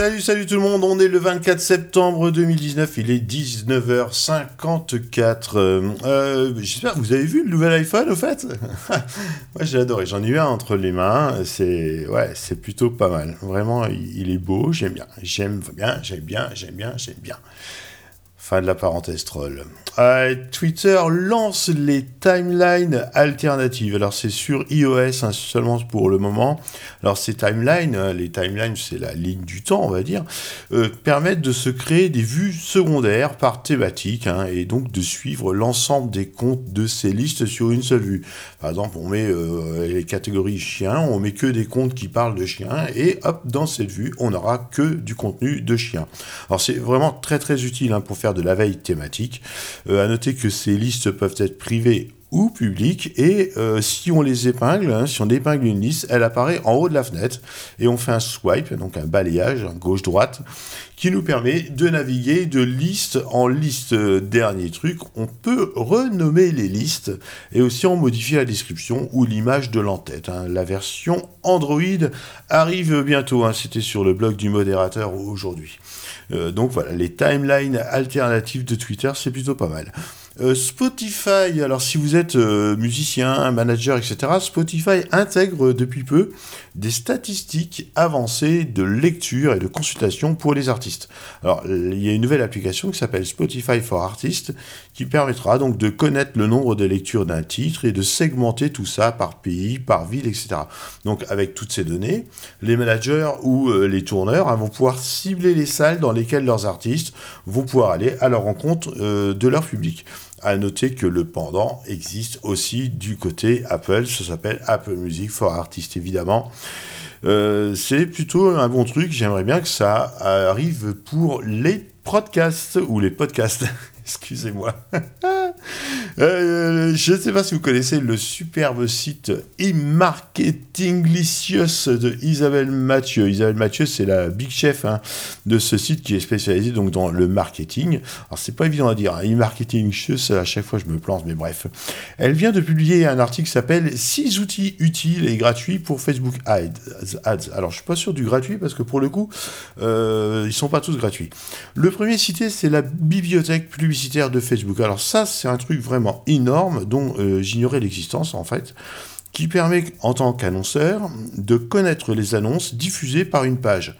Salut, salut tout le monde, on est le 24 septembre 2019, il est 19h54. Euh, euh, J'espère que vous avez vu le nouvel iPhone au fait Moi j'ai adoré, j'en ai eu un entre les mains, c'est ouais, c'est plutôt pas mal. Vraiment, il, est beau, j'aime bien, j'aime bien, j'aime bien, j'aime bien, j'aime bien. Fin de la parenthèse troll. Euh, Twitter lance les timelines alternatives. Alors c'est sur iOS hein, seulement pour le moment. Alors ces timelines, euh, les timelines c'est la ligne du temps on va dire, euh, permettent de se créer des vues secondaires par thématique hein, et donc de suivre l'ensemble des comptes de ces listes sur une seule vue. Par exemple on met les catégories chiens, on met que des comptes qui parlent de chiens et hop dans cette vue on n'aura que du contenu de chiens. Alors c'est vraiment très très utile hein, pour faire de la veille thématique. Euh, à noter que ces listes peuvent être privées ou publiques et euh, si on les épingle, hein, si on épingle une liste, elle apparaît en haut de la fenêtre et on fait un swipe, donc un balayage gauche-droite, qui nous permet de naviguer de liste en liste. Dernier truc, on peut renommer les listes et aussi en modifier la description ou l'image de l'entête. Hein. La version Android arrive bientôt, hein. c'était sur le blog du modérateur aujourd'hui. Euh, donc voilà, les timelines alternatives de Twitter, c'est plutôt pas mal. Euh, Spotify, alors si vous êtes euh, musicien, manager, etc., Spotify intègre depuis peu des statistiques avancées de lecture et de consultation pour les artistes. Alors il y a une nouvelle application qui s'appelle Spotify for Artists qui permettra donc de connaître le nombre de lectures d'un titre et de segmenter tout ça par pays, par ville, etc. Donc avec toutes ces données, les managers ou euh, les tourneurs hein, vont pouvoir cibler les salles dans lesquelles leurs artistes vont pouvoir aller à leur rencontre de leur public. À noter que le pendant existe aussi du côté Apple, ça s'appelle Apple Music for Artists évidemment. Euh, c'est plutôt un bon truc, j'aimerais bien que ça arrive pour les podcasts ou les podcasts. Excusez-moi. Euh, je ne sais pas si vous connaissez le superbe site e-marketinglicious de Isabelle Mathieu. Isabelle Mathieu, c'est la big chef hein, de ce site qui est spécialisé donc dans le marketing. Alors c'est pas évident à dire. Hein. E-marketinglicious, à chaque fois je me plante, mais bref. Elle vient de publier un article qui s'appelle 6 outils utiles et gratuits pour Facebook Ads. Alors je suis pas sûr du gratuit parce que pour le coup, euh, ils sont pas tous gratuits. Le premier cité, c'est la bibliothèque publicitaire de Facebook. Alors ça, c'est un truc vraiment énorme dont euh, j'ignorais l'existence en fait, qui permet en tant qu'annonceur de connaître les annonces diffusées par une page.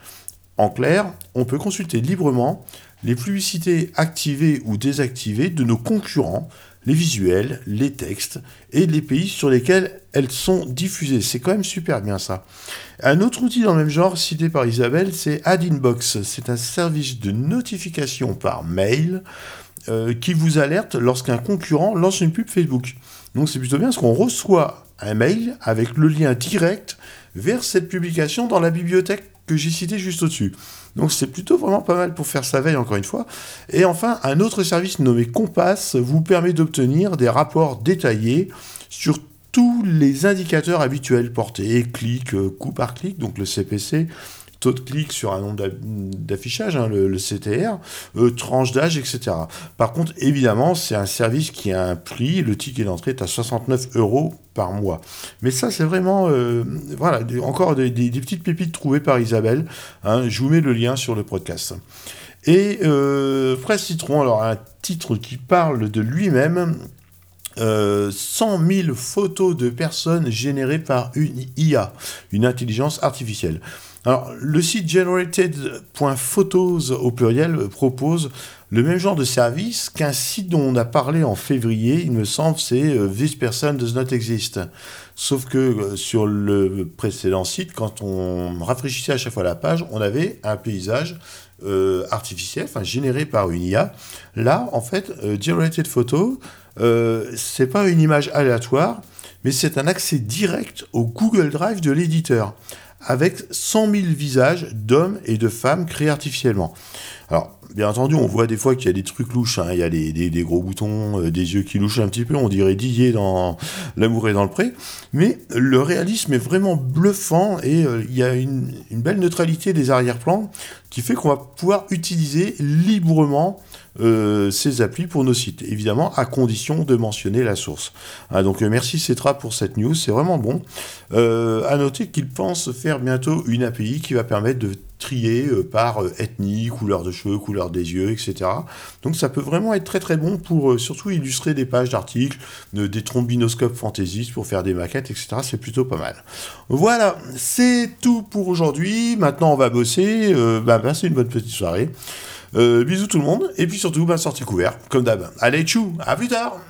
En clair, on peut consulter librement les publicités activées ou désactivées de nos concurrents, les visuels, les textes et les pays sur lesquels elles sont diffusées. C'est quand même super bien ça. Un autre outil dans le même genre cité par Isabelle, c'est AdInbox. C'est un service de notification par mail euh, qui vous alerte lorsqu'un concurrent lance une pub Facebook. Donc c'est plutôt bien parce qu'on reçoit un mail avec le lien direct vers cette publication dans la bibliothèque que j'ai citée juste au-dessus. Donc c'est plutôt vraiment pas mal pour faire sa veille encore une fois. Et enfin, un autre service nommé Compass vous permet d'obtenir des rapports détaillés sur tous les indicateurs habituels portés, clic, euh, coup par clic, donc le CPC, taux de clic sur un nombre d'affichage, hein, le, CTR, euh, tranche d'âge, etc. Par contre, évidemment, c'est un service qui a un prix, le ticket d'entrée est à 69 euros par mois. Mais ça, c'est vraiment, euh, voilà, encore des, petites pépites trouvées par Isabelle. Hein. je vous mets le lien sur le podcast. Et euh, Presse Citron, alors un titre qui parle de lui-même, 100 euh, 000 photos de personnes générées par une IA, une intelligence artificielle. Alors, le site generated.photos au pluriel propose le même genre de service qu'un site dont on a parlé en février, il me semble, c'est euh, This Person Does Not Exist. Sauf que euh, sur le précédent site, quand on rafraîchissait à chaque fois la page, on avait un paysage euh, artificiel, enfin généré par une IA. Là, en fait, Generated Photo, c'est pas une image aléatoire, mais c'est un accès direct au Google Drive de l'éditeur avec 100 000 visages d'hommes et de femmes créés artificiellement. Alors, bien entendu, on voit des fois qu'il y a des trucs louches, hein. il y a des, gros boutons, euh, des yeux qui louchent un petit peu, on dirait Didier dans L'amour est dans le pré, mais le réalisme est vraiment bluffant et euh, il y a une, une belle neutralité des arrière-plans qui fait qu'on va pouvoir utiliser librement euh, ces applis pour nos sites, évidemment à condition de mentionner la source. Ah, donc euh, merci Cetra pour cette news, c'est vraiment bon. Euh, à noter qu'ils pensent faire bientôt une API qui va permettre de triés par ethnie, couleur de cheveux, couleur des yeux, etc. Donc ça peut vraiment être très très bon pour surtout illustrer des pages d'articles, des trombinoscopes fantaisistes pour faire des maquettes, etc. C'est plutôt pas mal. Voilà, c'est tout pour aujourd'hui. Maintenant on va bosser. bah, c'est une bonne petite soirée. bisous tout le monde. Et puis surtout, bah, sortez couvert, comme d'hab. Allez, tchou, à plus tard